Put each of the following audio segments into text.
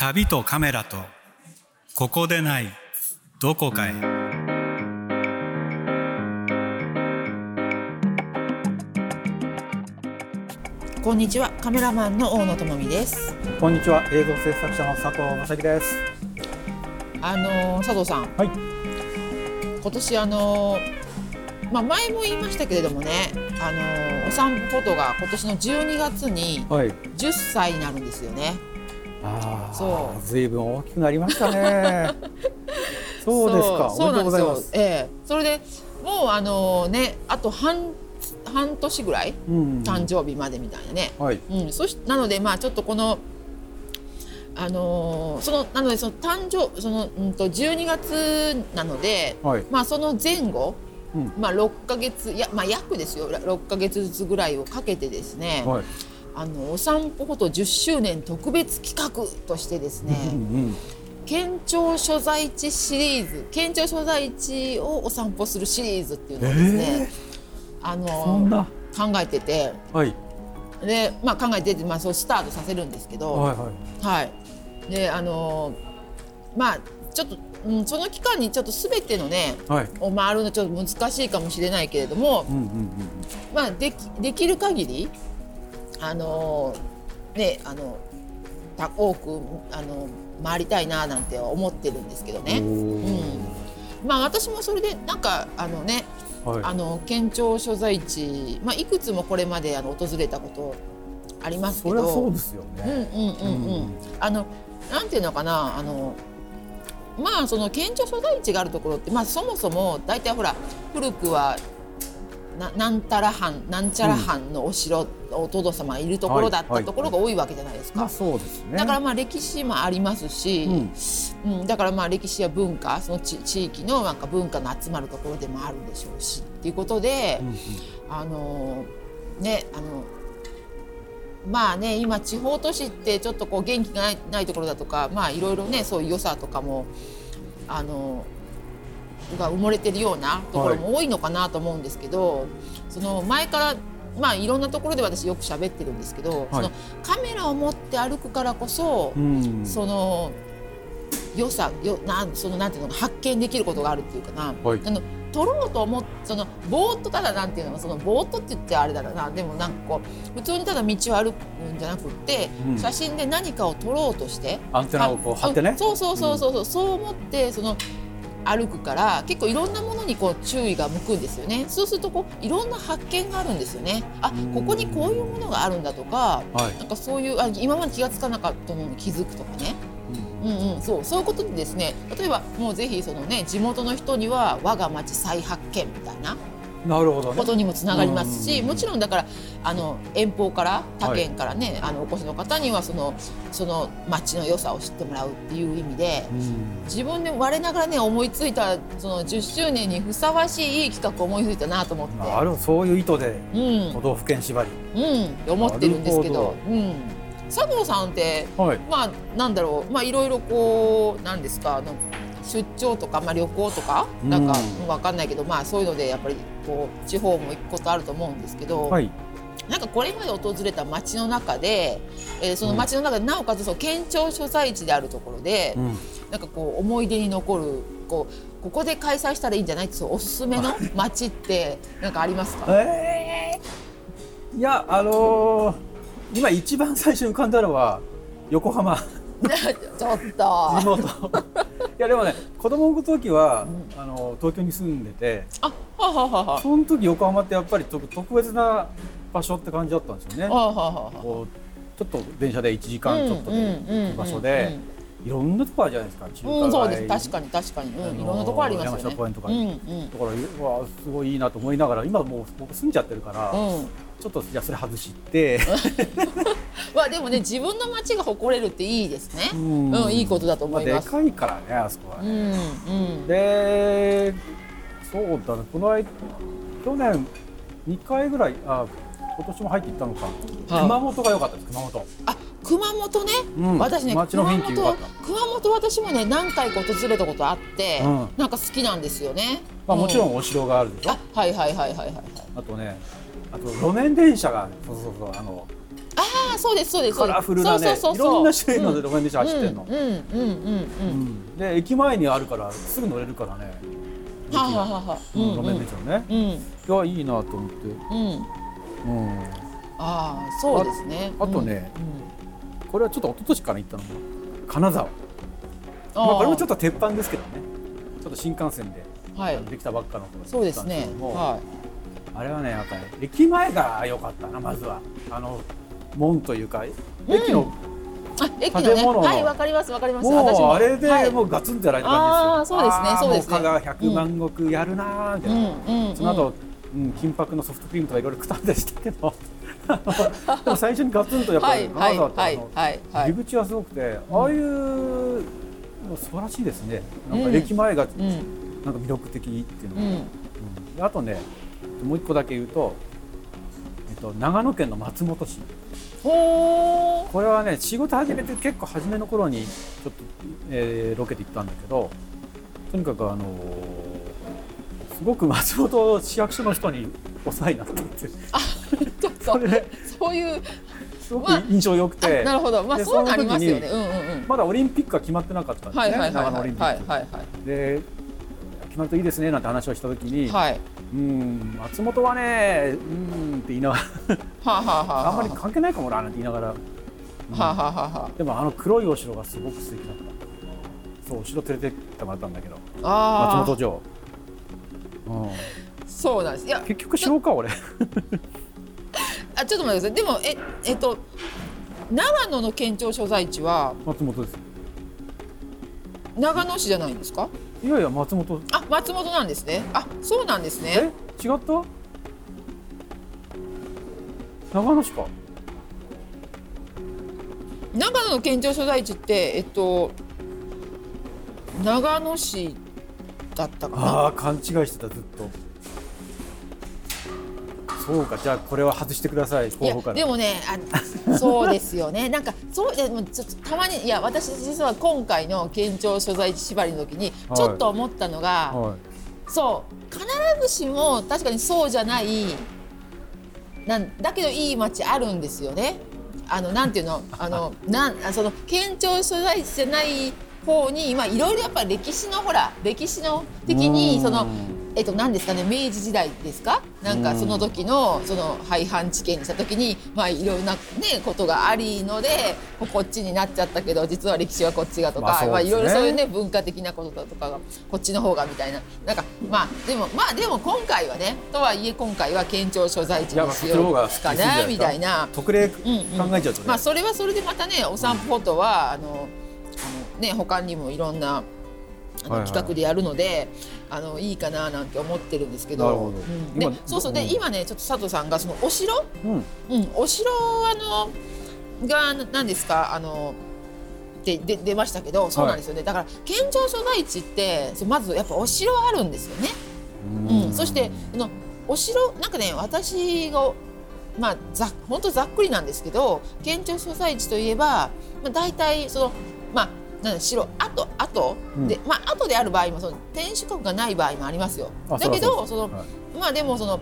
旅とカメラとここでないどこかへ。こんにちはカメラマンの大野智美です。こんにちは映像制作者の佐藤正樹です。あのー佐藤さん。はい。今年あのーまあ前も言いましたけれどもねあのーお散歩フォトが今年の12月にはい。10歳になるんですよね。ああそう。ずいぶん大きくなりましたね。そうですか。そう。なんですよ。ええ。それでもうあのーねあと半半年ぐらいうん。誕生日までみたいなね、はい。うん、そしなのでまあちょっとこのあのーそのなのでその誕生そのうんと12月なので、はい。まあその前後、うん。まあ6ヶ月いやまあ約ですよ。6ヶ月ずつぐらいをかけてですね、はいあのお散歩フォト10周年特別企画としてですね、県庁所在地シリーズ県庁所在地をお散歩するシリーズっていうのをですね、あのーそんな。考えててはい。で、まあ、考えてて、まあ、そうスタートさせるんですけど、はいはいはい、であのーまあちょっと、うん、その期間にちょっと全てのねはい。を回るのちょっと難しいかもしれないけれども、うんうんうん。まあ、できできる限りあのーねあのた多くあの回りたいななんて思ってるんですけどね。おー。まあ私もそれでなんかあのねはい。あの県庁所在地、まあ、いくつもこれまであの訪れたことありますけど。そうですようんうんねうんうん、うん。あのなんていうのかなあのまあその県庁所在地があるところって、まあ、そもそも大体ほら古くはななんたら藩なんちゃら藩のお城、お殿様がいるところだっはいたところが多いわけじゃないですか。まあそうですね。だからまあ歴史もありますし、うん。だからまあ歴史や文化その地地域のなんか文化の集まるところでもあるでしょうしっていうことで、うんうん。あのねあのまあね今地方都市ってちょっとこう元気がないないところだとかまあいろいろねそういう良さとかもあのが埋もれてるようなところも多いのかなと思うんですけど、その前からまあいろんなところで私よく喋ってるんですけど、そのカメラを持って歩くからこそ、うん。その良さよなんそのなんていうの発見できることがあるっていうかな、はい。あの撮ろうと思っそのぼーっとただなんていうのそのぼーっとって言ってあれだろうな。でもなんかこう普通にただ道を歩くんじゃなくって、うん。写真で何かを撮ろうとしてアンテナをこう張ってね。あそうそうそうそうそう、そう思ってその歩くから結構いろんなものにこう注意が向くんですよね。そうするとこういろんな発見があるんですよね。あうんここにこういうものがあるんだとかはい。なんかそういうあ今まで気がつかなかったものに気づくとかね。うんうん、そうそういうことでですね例えばもうぜひそのね地元の人には我が町再発見みたいななるほどね。ことにもつながりますし、うん。もちろんだからあの遠方から他県からね、あのお越しの方にはそのその町の良さを知ってもらうっていう意味でうん。自分で我ながらね思いついたその10周年にふさわしいいい企画を思いついたなと思って。なるそういう意図でうん。都道府県縛り。うん、思ってるんですけど。うん、佐藤さんってはい。まあなんだろう。まあいろいろこうなんですか出張とか、まあ、旅行とかうん。なんかわかんないけど、まあそういうのでやっぱりこう地方も行くことあると思うんですけど、はい。なんかこれまで訪れた街の中で、えーその街の中でなおかつその県庁所在地であるところで、うん。なんかこう思い出に残るこうここで開催したらいいんじゃない？っておすすめの街ってなんかありますか？えー。いやあのー今一番最初に浮かんだのは横浜。ちょっ地と。元いやでもね子供の時は、あの東京に住んでてあ、はははは。その時横浜ってやっぱり特特別な場所って感じだったんですよね。はははは。こうちょっと電車で1時間ちょっとで行く場所でいろんなとこあるじゃないですか中華街、うん、そうです。確かに確かに、うん、いろんなとこありますよね。山下公園とかうんうんだからうわすごいいいなと思いながら今もう僕住んじゃってるから、うん。ちょっとじゃあそれ外して まあでもね自分の街が誇れるっていいですね。ううんん、いいことだと思います。でかいからねあそこはうね。んうん。でそうだねこの間去年2回ぐらいあ今年も入っていったのか、はい熊本が良かったです熊本、あ、熊本ね？うん私ね街の熊雰囲気良か本熊本私もね何回か訪れたことあって、うんなんか好きなんですよね。まあ、もちろうんお城があるでしょ、はいはいはいはいはい。あとねあと路面電車がそうそうそうあのああそうですそうです。そカラフルなねいろんな種類の路面電車走ってんの、うんうんうんうんで駅前にあるからすぐ乗れるからね。はあ、はあはあは路面電車ね、うんうん。いやいいなと思って、うん。うん、ああそうですね。ああとねうんこれはちょっと一昨年から行ったのが金沢。うんまあ、これもちょっとと鉄板ですけどね。ちょっと新幹線で、はい。できたばっかの頃そうですね。はあれはねやっぱり駅前が良かったなまずは。あの門というか駅の、建物の。はいわかりますわかります。もうあれではい。もうガツンとやられた感じですよ、あーそうですねそうですね。もう香川百万石やるなーみたいな、うんうん。その後、うん、金箔のソフトクリームとかいろいろ食ったんでしたけど。でも最初にガツンとやっぱり金沢って入り口はすごくて、ああいうの素晴らしいですね。なんか駅前がうん。なんか魅力的っていうのが、うん。あとねもう一個だけ言うと、えっと、長野県の松本市。これはね仕事始めて結構初めの頃にちょっと、えーロケで行ったんだけどとにかくあのーすごく松本市役所の人にお世話になったってちょっとそれでそういうすごく印象良くて、あなるほど。まあでそうなりますよね。そうんうんうん。まだオリンピックが決まってなかったんですね、長野はいオリンピック、はいはい。はいで決まるといいですねなんて話をした時に、はいうん松本はねうんって言いながら。はあはあはあんまり関係ないかもななんて言いながら、はあはあはでもあの黒いお城がすごく素敵だった。そうお城連れてってもらったんだけど。ああ松本城、うん、そうなんです。いや結局城か俺。あちょっと待ってください。でもええっと長野の県庁所在地は松本です。長野市じゃないんですか？いやいや松本。あ松本なんですね。あそうなんですね。え？違った？長野市か。長野の県庁所在地ってえっと長野市だったかな。ああ勘違いしてたずっとそうかじゃあこれは外してください。候補からでもねあそうですよね。なんかそうでもちょっとたまにいや私実は今回の県庁所在地縛りの時にはい。ちょっと思ったのが、はい。そう必ずしも確かにそうじゃないなんだけどいい街あるんですよね。あのなんていうの？あの なんあその県庁所在地じゃない方に今いろいろやっぱ歴史のほら歴史の的うん。にそのえっと何ですかね明治時代ですか？なんかその時のその廃藩置県にした時にまあいろんなねことがありのでこっちになっちゃったけど実は歴史はこっちがとか、まあいろいろそういうね文化的なことだとかがこっちの方がみたいな。なんかまあでもまあでも今回はねとはいえ今回は県庁所在地にしよ。うかなみたいな。特例考えちゃうとね、まあそれはそれでまたねお散歩フォトはあのあのね他にもいろんなあの企画でやるので、あのいいかななんて思ってるんですけど。で今そうそう。で、うん。今ねちょっと佐藤さんがそのお城、うん。うん、お城あのがな何ですか？あのでで出ましたけどそうなんですよね、だから県庁所在地ってそうまずやっぱお城あるんですよね。うん、そしてあのお城なんかね私がまあざ本当ざっくりなんですけど県庁所在地といえば、まあ、大体そのまあなんだ城跡跡、うん。でまあ跡である場合もその天守閣がない場合もありますよ。あだけどその、はい。まあでもその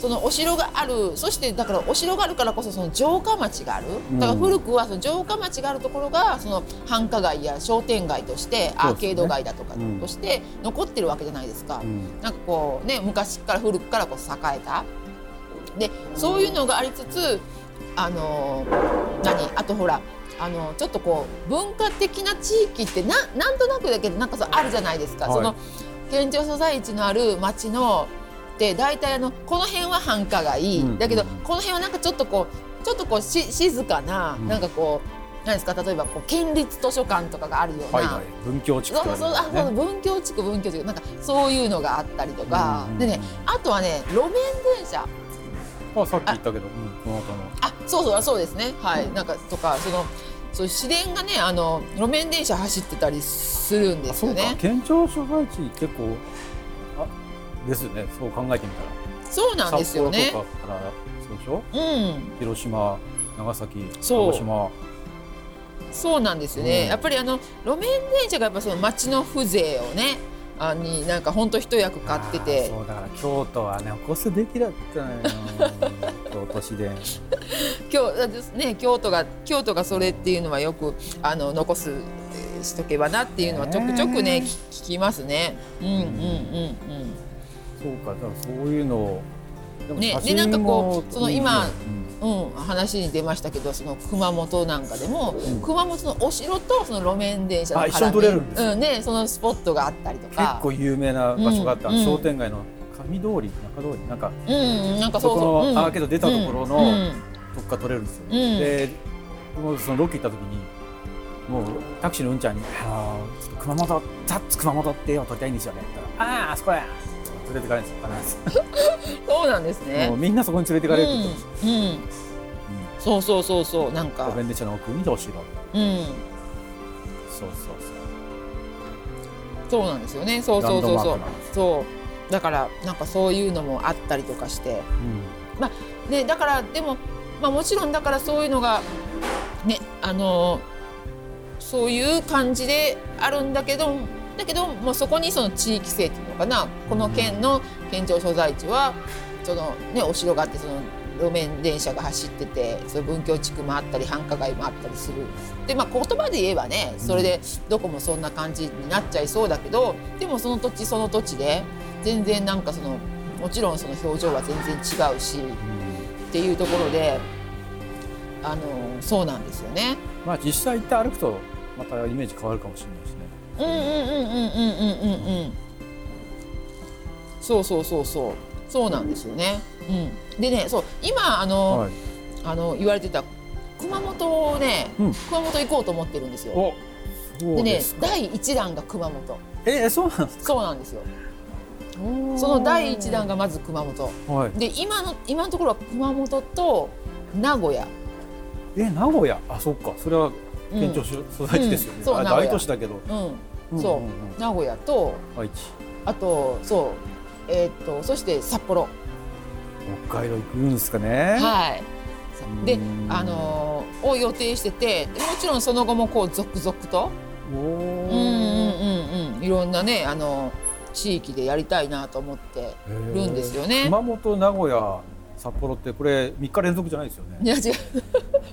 そのお城があるそしてだからお城があるからこそその城下町がある。だから古くはその城下町があるところがその繁華街や商店街としてアーケード街だとかうん。として残ってるわけじゃないですか。うん。なんかこうね昔から古くからこう栄えた。でそういうのがありつつあの何？あとほらあのちょっとこう文化的な地域ってななんとなくだけどなんかそうあるじゃないですか、はい。その県庁所在地のある町ので大体あのこの辺は繁華街、うん。だけどうん。この辺はなんかちょっとこうちょっとこうし静かな、うん。なんかこう何ですか例えばこう県立図書館とかがあるような、はいはい。文教地区そうそうあそうね文教地区文教地区なんかそういうのがあったりとか、うん。でねあとはね路面電車あさっき言ったけどうんこの後の。あそうそうそうですね。はい。なんかとかそのそう市電がねあの路面電車走ってたりするんであそうか。すよね県庁所在地結構あですよね。そう考えてみたら。そうなんですよね。札幌とかからそうでしょ？うん。広島長崎鹿児島。そうなんですよね、うん。やっぱりあの路面電車がやっぱその街の風情をねあになんか本当一役買ってて。そうだ。から京都はね起こすべきだったのよ京京都市電 京ですね。京都が京都がそれっていうのはよくあの残すえーしとけばなっていうのはちょくちょくねね聞聞きますね。うんうんうん。そうかだからそういうのをねでなんかこもうその今うん。うん話に出ましたけどその熊本なんかでも、ん。熊本のお城とその路面電車のあ一緒に撮れるんですようんねそのスポットがあったりと結か。構有名な場所があった、商店街の上通り中通り。なんかうんなんかそそう。そう。こうん。のアーケード出たところのうんどっか撮れるんですよ、うん。でもうそのロケ行った時にもうタクシーのうんちゃんに「あーちょっと熊本ザッツ熊本って絵を撮りたいんですよね」って言ったら「あああそこや!」連れてかれるんです。よ 必そうなんですず、ね。もう。みんなそこに連れてかれるって言ってました、うんうん。そうそうそうそうなんか。路面電車の奥にお城うん。そうそうそう。なんですよね。そうそうそうそう。そう。だからなんかそういうのもあったりとかして。うん。ねだからでもまあもちろんだからそういうのがねあのそういう感じであるんだけどだけどもうそこにその地域性っていうのかな。この県の県庁所在地はそのねお城があってその路面電車が走っててその文京地区もあったり繁華街もあったりする。でまあ言葉で言えばねそれでどこもそんな感じになっちゃいそうだけどでもその土地その土地で全然なんかそのもちろんその表情は全然違うしっていうところであのそうなんですよね。まあ実際行って歩くとまたイメージ変わるかもしれないですね。うんうんうんうんうんうんうんうん。そうそうそうそう。そうなんですよね。うん、でねそう今あの、はい。あの言われてた熊本をね、うん。熊本行こうと思ってるんですよ。でね第一弾が熊本。えそうなんですそうなんですよ。かその第一弾がまず熊本。はい。で今の今のところは熊本と名古屋。え名古屋？あそっか。それはうん県庁所在地ですよね、そう大都市だけど、うん、そう、名古屋と愛知。あとそう。えーっとそして札幌。北海道行くんですかね。はい。でうん。あのーを予定しててでもちろんその後もこう続々と。おうんうんーうんうん。いろんなねあの地域でやりたいなと思ってるんですよね。熊本名古屋札幌ってこれ3日連続じゃないですよね。いや違う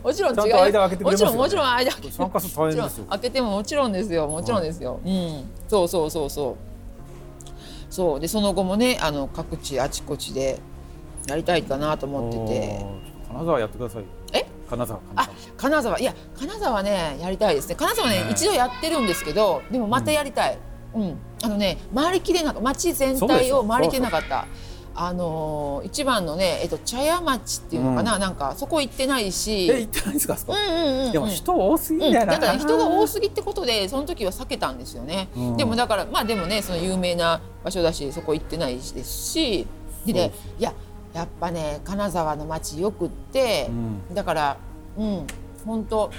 もちろん違う。と間開けてくれますよね。もちろんもちろん間開けて。参加すると大変ですよ。開けてももちろんですよ。もちろんですよ、うん。そうそうそうそう。そう。でその後もねあの各地あちこちでやりたいかなと思ってて。金沢やってくださいえ？金沢金あ沢。金沢。いや金沢ねやりたいですね。金沢ねね一度やってるんですけどでもまたやりたい、うん。あのね回りきれなかった町全体を回りきれなかったあのー一番のね、えっと、茶屋町っていうのかな、なんかそこ行ってないし。え行ってないんですかうんうんうんうん。でも人多すぎうんん、だよな、だから人が多すぎってことでその時は避けたんですよね、うん。でもだからまあでもねその有名な場所だしそこ行ってないですし。でねいややっぱね金沢の街よくって、うん。だからうん本当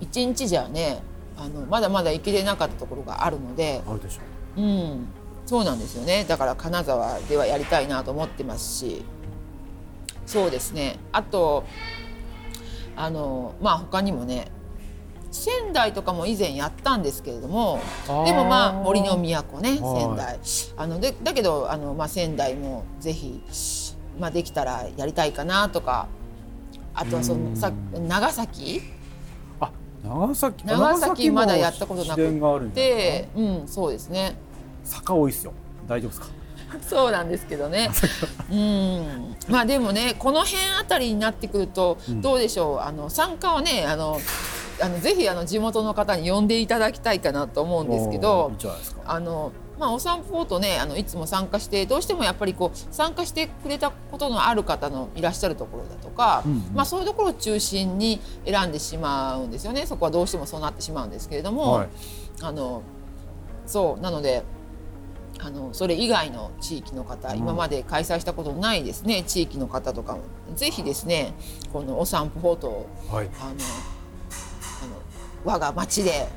一日じゃねあのまだまだ行きれなかったところがあるので、あるでしょ。うん、そうなんですよね。だから金沢ではやりたいなと思ってますし。そうですね。あとあのまあ他にもね仙台とかも以前やったんですけれどもでもまあ森の都ねはい。仙台。あのでだけどあの、まあ、仙台もぜひ、まあ、できたらやりたいかなとかあとはそのさ長崎？あ長崎。長崎まだやったことなく自然があるんじゃないで、うん、そうですね坂多いっすよ。大丈夫ですか？そうなんですけどね。うん、まあでもね、この辺あたりになってくると、どうでしょう？あの参加はね、あの。あのぜひあの地元の方に呼んでいただきたいかなと思うんですけどあの、まあ、お散歩とねあのいつも参加してどうしてもやっぱりこう参加してくれたことのある方のいらっしゃるところだとか、うんうん。まあ、そういうところを中心に選んでしまうんですよね。そこはどうしてもそうなってしまうんですけれども、はい。あのそう。なのであのそれ以外の地域の方、うん。今まで開催したことのないですね地域の方とかも。ぜひですねこのお散歩フォトをはい。あのあの我が町で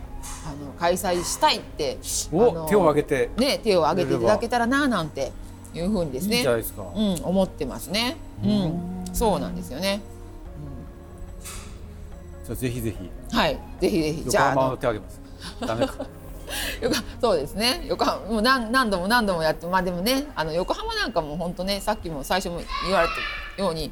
あの開催したいって手を挙げて。ね手を挙げていただけたらななんていうふうにですねうん、思ってますね。うん、そうなんですよね。じゃあぜひぜひ。はい、ぜひぜひ、じ横ゃあ、手挙げます。ダメかそうですね。横浜、もう何、何度も何度もやって、まあ、でもね、あの横浜なんかも本当ね、さっきも最初も言われたように。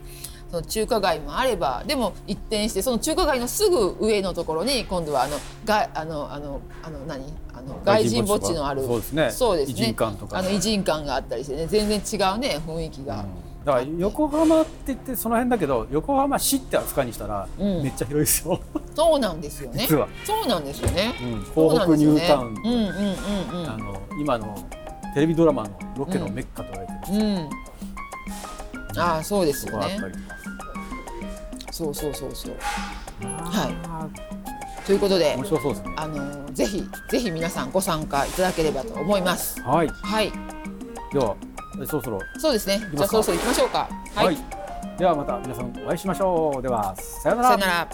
その中華街もあればでも一転してその中華街のすぐ上のところに今度はあのがあのあのあの何？あの外人墓地のあるそうですね。そうですね。異人館とかあの異人館があったりしてね全然違うね雰囲気が、だから横浜って言ってその辺だけど横浜市って扱いにしたらうん。めっちゃ広いですよ、そうなんですよね。実は。そうなんですよね、うん。東北ニュータウン。うんうんうんうん。あの今のテレビドラマのロケのメッカと言われてる、うん。ああそうですとよね。そうそうそうそう。はということで面白そうですね。あのぜひぜひ皆さんご参加いただければと思います。はい。はいではえそろそろ。そうですね。じゃあそろそろ行きましょうか。はい、ではまた皆さんお会いしましょう。ではさようさよなら